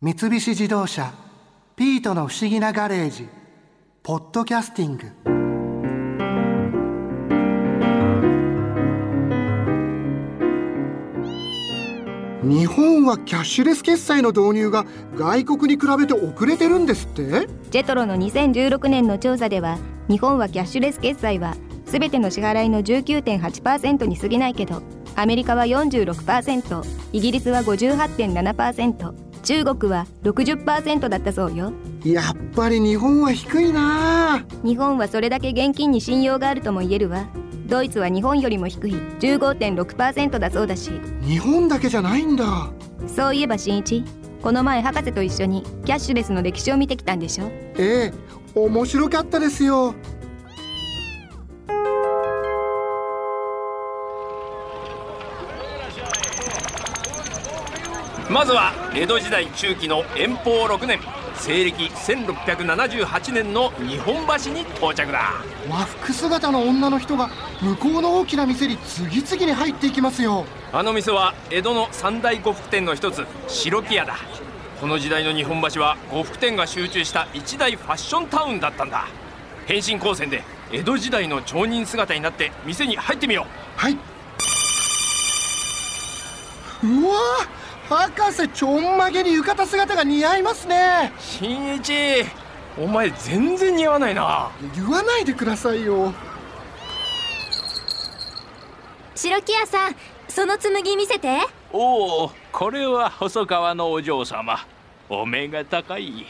三菱自動車「ピートの不思議なガレージ」「ポッドキャスティング」日本はキャッシュレス決済の導入が外国に比べて遅れてるんですって？ジェトロの2016年の調査では日本はキャッシュレス決済は全ての支払いの19.8%に過ぎないけどアメリカは46%イギリスは58.7%中国は60%だったそうよ。やっぱり日本は低いな。日本はそれだけ現金に信用があるとも言えるわ。ドイツは日本よりも低い。15.6%だそうだし。日本だけじゃないんだ。そういえば新一この前博士と一緒にキャッシュレスの歴史を見てきたんでしょ？ええ面白かったですよまずは江戸時代中期の延宝6年西暦1678年の日本橋に到着だ。和服姿の女の人が向こうの大きな店に次々に入っていきますよ。あの店は江戸の三大呉服店の一つ白木屋だ。この時代の日本橋は呉服店が集中した一大ファッションタウンだったんだ。変身光線で江戸時代の町人姿になって店に入ってみよう。はい。うわ博士ちょんまげに浴衣姿が似合いますね。新一お前全然似合わないな。言わないでくださいよ。白木屋さんその紬見せて。おおこれは細川のお嬢様。お目が高い。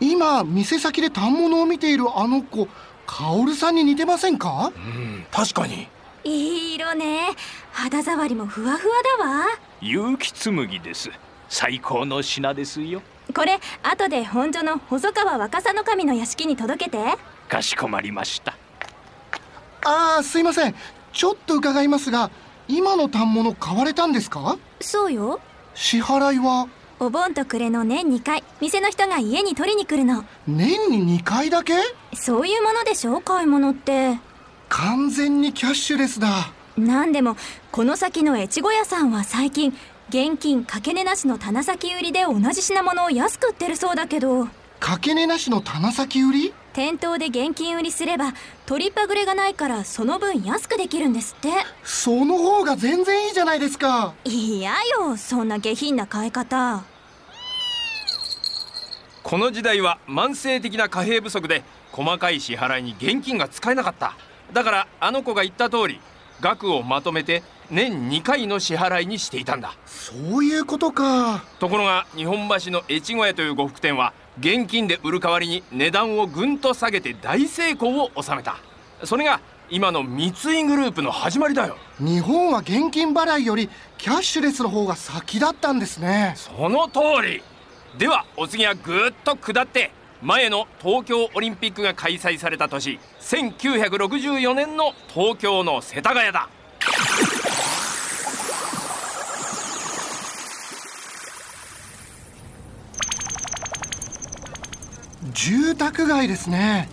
今店先で反物を見ているあの子薫さんに似てませんか？うん確かに。いい色ね肌触りもふわふわだわ。結城紬です。最高の品ですよ。これ後で本所の細川若狭の神の屋敷に届けて。かしこまりました。ああすいません。ちょっと伺いますが今の反物買われたんですか？そうよ。支払いは？お盆と暮れの年2回店の人が家に取りに来るの。年に2回だけ？そういうものでしょ買い物って。完全にキャッシュレスだなんでもこの先の越後屋さんは最近現金かけ値なしの棚先売りで同じ品物を安く売ってるそうだけど。かけ値なしの棚先売り？店頭で現金売りすれば取りっぱぐれがないからその分安くできるんですって。その方が全然いいじゃないですか。いやよそんな下品な買い方。この時代は慢性的な貨幣不足で細かい支払いに現金が使えなかった。だからあの子が言った通り額をまとめて年2回の支払いにしていたんだ。そういうことか。ところが日本橋の越後屋という呉服店は現金で売る代わりに値段をぐんと下げて大成功を収めた。それが今の三井グループの始まりだよ。日本は現金払いよりキャッシュレスの方が先だったんですね。その通り。ではお次はぐっと下って前の東京オリンピックが開催された年1964年の東京の世田谷だ。住宅街ですね。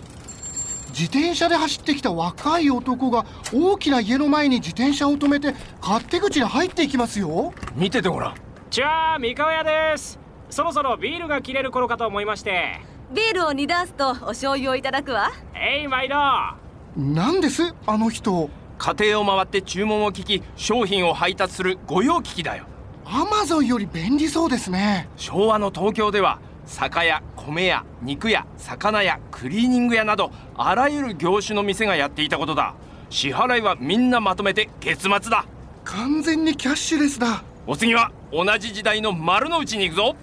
自転車で走ってきた若い男が大きな家の前に自転車を止めて勝手口に入っていきますよ。見ててごらん。じゃあ三河屋です。そろそろビールが切れる頃かと思いましてビールを2ダースとお醤油をいただくわ。えい毎度何です？あの人。家庭を回って注文を聞き商品を配達する御用聞きだよ。アマゾンより便利そうですね。昭和の東京では酒屋米屋肉屋魚屋クリーニング屋などあらゆる業種の店がやっていたことだ。支払いはみんなまとめて月末だ。完全にキャッシュレスだ。お次は同じ時代の丸の内に行くぞ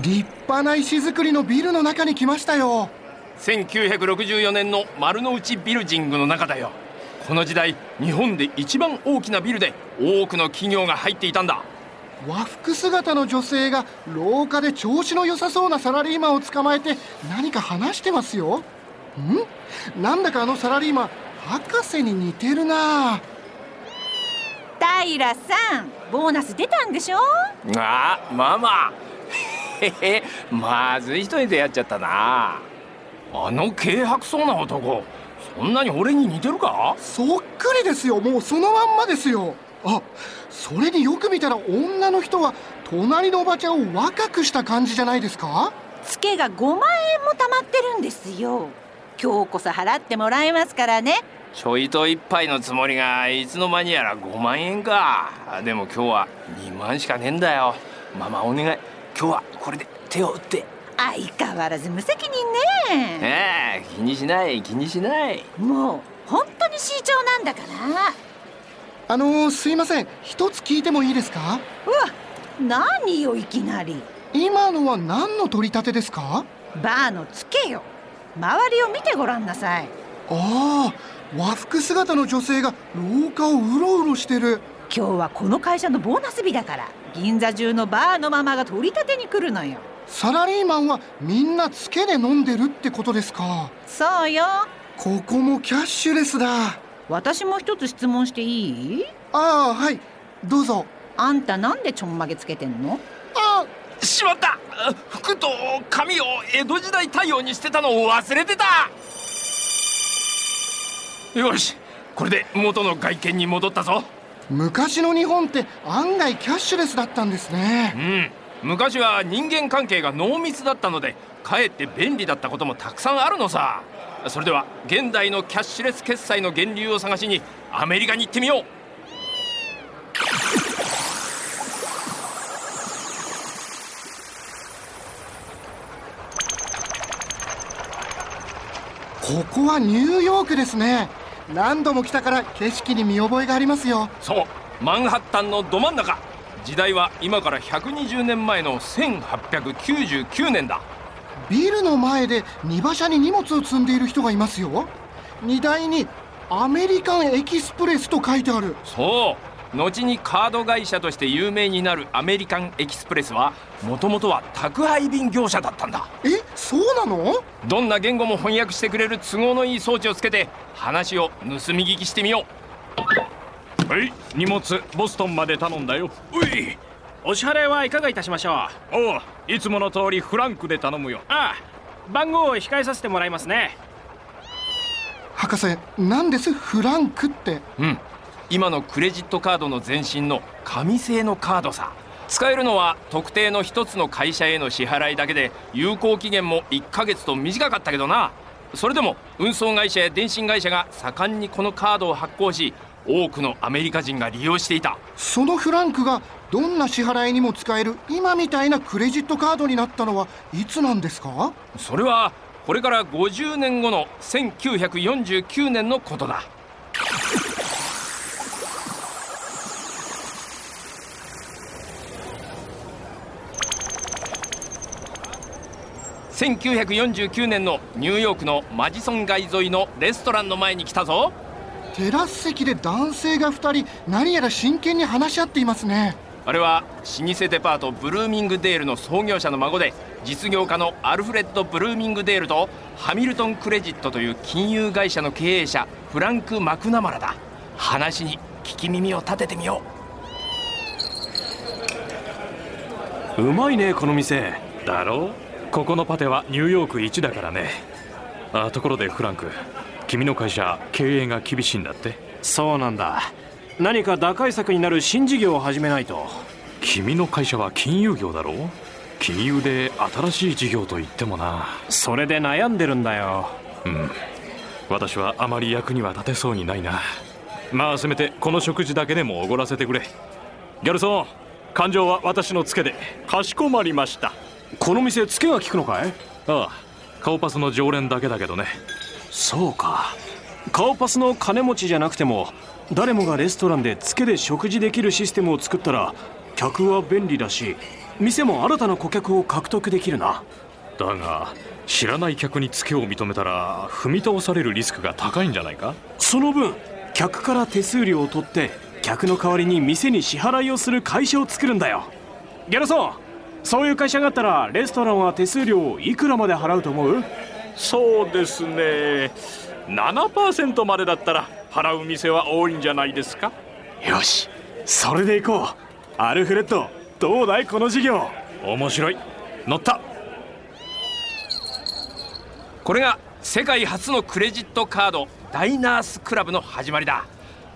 立派な石造りのビルの中に来ましたよ。1964年の丸の内ビルジングの中だよ。この時代日本で一番大きなビルで多くの企業が入っていたんだ。和服姿の女性が廊下で調子の良さそうなサラリーマンを捕まえて何か話してますよ。ん？なんだかあのサラリーマン博士に似てるな。平さんボーナス出たんでしょ？あママへへまずい人に出会っちゃったな。あの軽薄そうな男そんなに俺に似てるか？そっくりですよ。もうそのまんまですよ。あそれによく見たら女の人は隣のおばちゃんを若くした感じじゃないですか？ツケが5万円も貯まってるんですよ。今日こそ払ってもらえますからね。ちょいと一杯のつもりがいつの間にやら5万円か。でも今日は2万しかねえんだよ。ママお願い。今日はこれで手を打って相変わらず無責任ね。ええ気にしない気にしない。もう本当に C 長なんだから。あのー、すいません。一つ聞いてもいいですか？うわ何よいきなり。今のは何の取り立てですか？バーのツケよ。周りを見てごらんなさい。ああ和服姿の女性が廊下をうろうろしてる今日はこの会社のボーナス日だから銀座中のバーのママが取り立てに来るのよ。サラリーマンはみんなツケで飲んでるってことですか？そうよ。ここもキャッシュレスだ。私も一つ質問していい？ああはい。どうぞ。あんたなんでちょんまげつけてんの？あしまった。服と髪を江戸時代対応にしてたのを忘れてた。よしこれで元の外見に戻ったぞ昔の日本って案外キャッシュレスだったんですね。うん。昔は人間関係が濃密だったのでかえって便利だったこともたくさんあるのさ。それでは現代のキャッシュレス決済の源流を探しにアメリカに行ってみよう。ここはニューヨークですね何度も来たから景色に見覚えがありますよ。そうマンハッタンのど真ん中。時代は今から120年前の1899年だ。ビルの前で荷馬車に荷物を積んでいる人がいますよ。荷台にアメリカンエキスプレスと書いてある。そう後にカード会社として有名になるアメリカンエキスプレスはもともとは宅配便業者だったんだ。えそうなの？どんな言語も翻訳してくれる都合のいい装置をつけて話を盗み聞きしてみよう。はい荷物ボストンまで頼んだよ。ういお支払いはいかがいたしましょう？おういつもの通りフランクで頼むよ。ああ番号を控えさせてもらいますね。博士何ですフランクって？うん今のクレジットカードの前身の紙製のカードさ。使えるのは特定の一つの会社への支払いだけで有効期限も1ヶ月と短かったけどな。それでも運送会社や電信会社が盛んにこのカードを発行し多くのアメリカ人が利用していた。そのフランクがどんな支払いにも使える今みたいなクレジットカードになったのはいつなんですか？それはこれから50年後の1949年のことだ1949年のニューヨークのマジソン街沿いのレストランの前に来たぞ。テラス席で男性が2人何やら真剣に話し合っていますね。あれは老舗デパートブルーミングデールの創業者の孫で実業家のアルフレッド・ブルーミングデールとハミルトン・クレジットという金融会社の経営者フランク・マクナマラだ。話に聞き耳を立ててみよう。うまいねこの店。だろう？ここのパテはニューヨーク一だからね。あところでフランク君の会社経営が厳しいんだって？そうなんだ。何か打開策になる新事業を始めないと。君の会社は金融業だろ？う金融で新しい事業と言ってもな。それで悩んでるんだよ。うん。私はあまり役には立てそうにないな。まあせめてこの食事だけでもおごらせてくれ。ギャルソン感情は私のツケで。かしこまりましたこの店ツケが効くのかい？ああ顔パスの常連だけだけどね。そうか。顔パスの金持ちじゃなくても誰もがレストランでツケで食事できるシステムを作ったら客は便利だし店も新たな顧客を獲得できるな。だが知らない客にツケを認めたら踏み倒されるリスクが高いんじゃないか？その分客から手数料を取って客の代わりに店に支払いをする会社を作るんだよ。ギャルソンそういう会社があったらレストランは手数料をいくらまで払うと思う？そうですね。7%までだったら払う店は多いんじゃないですか？よしそれで行こう。アルフレッドどうだいこの事業？面白い。乗った。これが世界初のクレジットカードダイナースクラブの始まりだ。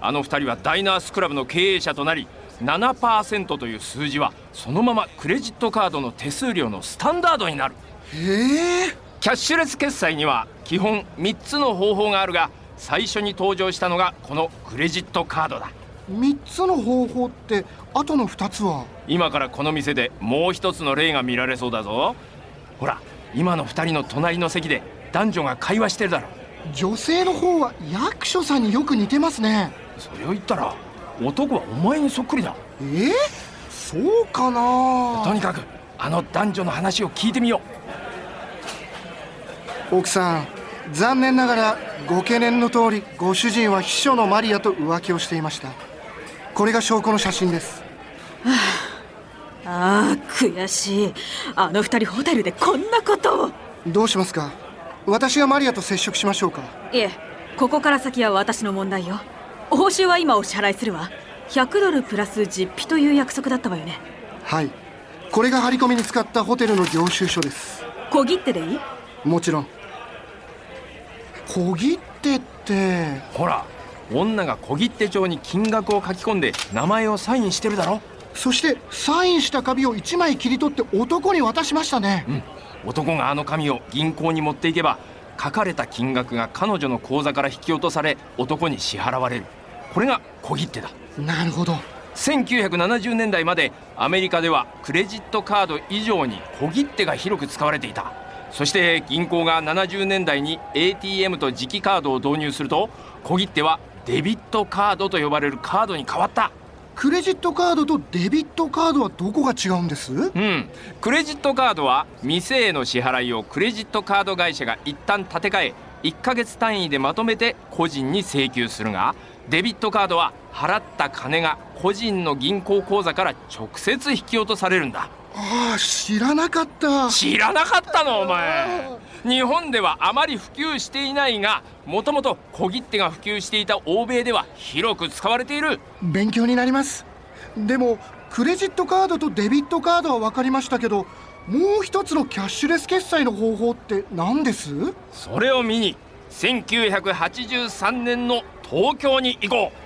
あの2人はダイナースクラブの経営者となり7%という数字はそのままクレジットカードの手数料のスタンダードになる。へえ。キャッシュレス決済には基本3つの方法があるが最初に登場したのがこのクレジットカードだ。3つの方法ってあとの2つは？今からこの店でもう一つの例が見られそうだぞ。ほら今の2人の隣の席で男女が会話してるだろ。女性の方は役所さんによく似てますね。それを言ったら男はお前にそっくりだ。えー、そうかな。とにかくあの男女の話を聞いてみよう。奥さん残念ながらご懸念の通りご主人は秘書のマリアと浮気をしていました。これが証拠の写真です。ああ悔しい。あの二人ホテルでこんなことを。どうしますか？私がマリアと接触しましょうか？いえここから先は私の問題よ報酬は今お支払いするわ。100ドルプラス実費という約束だったわよね。はい。これが張り込みに使ったホテルの領収書です。小切手でいい？もちろん。小切手って。ほら女が小切手帳に金額を書き込んで名前をサインしてるだろ。そしてサインした紙を1枚切り取って男に渡しましたね。うん。男があの紙を銀行に持っていけば書かれた金額が彼女の口座から引き落とされ男に支払われるこれが小切手だ。なるほど。1970年代までアメリカではクレジットカード以上に小切手が広く使われていた。そして銀行が70年代に ATM と磁気カードを導入すると小切手はデビットカードと呼ばれるカードに変わった。クレジットカードとデビットカードはどこが違うんです？うん。クレジットカードは店への支払いをクレジットカード会社が一旦立て替え1ヶ月単位でまとめて個人に請求するがデビットカードは払った金が個人の銀行口座から直接引き落とされるんだ。ああ知らなかった。知らなかったのお前。日本ではあまり普及していないがもともと小切手が普及していた欧米では広く使われている。勉強になります。でもクレジットカードとデビットカードは分かりましたけどもう一つのキャッシュレス決済の方法って何です？それを見に1983年の東京に行こう。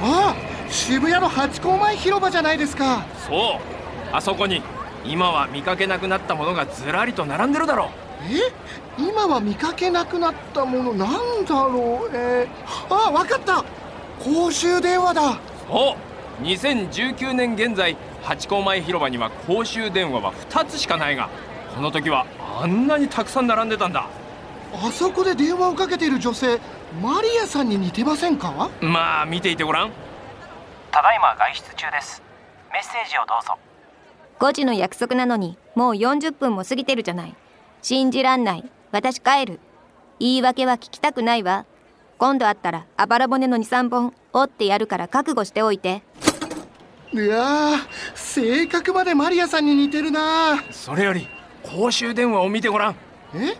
ああ渋谷のハチ公前広場じゃないですか。そう。あそこに今は見かけなくなったものがずらりと並んでるだろう。え今は見かけなくなったものなんだろう。えー、あ分かった。公衆電話だ。そう。2019年現在ハチ公前広場には公衆電話は2つしかないがこの時はあんなにたくさん並んでたんだ。あそこで電話をかけている女性マリアさんに似てませんか？まあ見ていてごらん。ただいま外出中です。メッセージをどうぞ。5時の約束なのにもう40分も過ぎてるじゃない。信じらんない。私帰る。言い訳は聞きたくないわ。今度会ったらあばら骨の23本折ってやるから覚悟しておいていや性格までマリアさんに似てるな。それより公衆電話を見てごらん。え？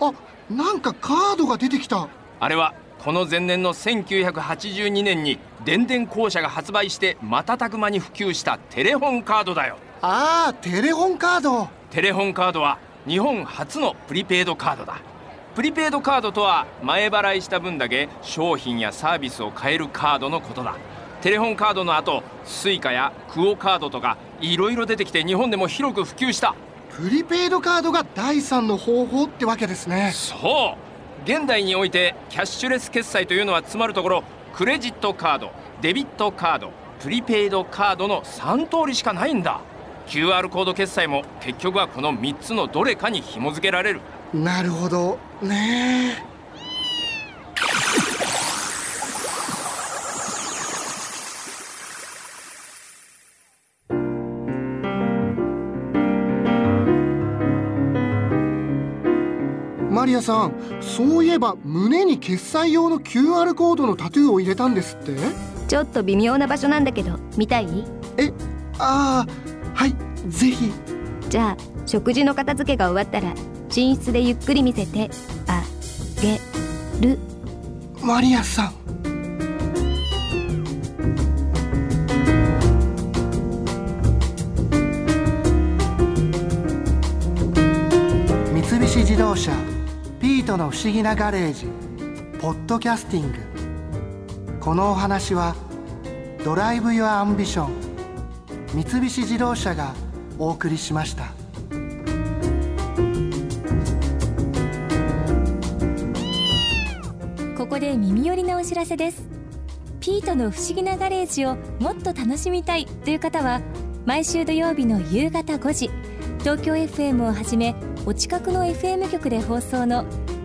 あなんかカードが出てきた。あれはこの前年の1982年に電電公社が発売して瞬く間に普及したテレホンカードだよ。ああテレホンカード。テレホンカードは日本初のプリペイドカードだ。プリペイドカードとは前払いした分だけ商品やサービスを買えるカードのことだテレホンカードの後 Suica やクオカードとかいろいろ出てきて日本でも広く普及した。プリペイドカードが第三の方法ってわけですね。そう。現代においてキャッシュレス決済というのはつまるところクレジットカードデビットカードプリペイドカードの3通りしかないんだ。QR コード決済も結局はこの3つのどれかに紐付けられる。なるほどね。えリアさんそういえば胸に決済用の QR コードのタトゥーを入れたんですって？ちょっと微妙な場所なんだけど見たい？えああはいぜひ。じゃあ食事の片付けが終わったら寝室でゆっくり見せてあげる。マリアさん。三菱自動車。ピートの不思議なガレージポッドキャスティングこのお話は Drive your Ambition 三菱自動車がお送りしました。ここで耳寄りなお知らせですピートの不思議なガレージをもっと楽しみたいという方は毎週土曜日の夕方5時東京 FM をはじめお近くの FM 局で放送の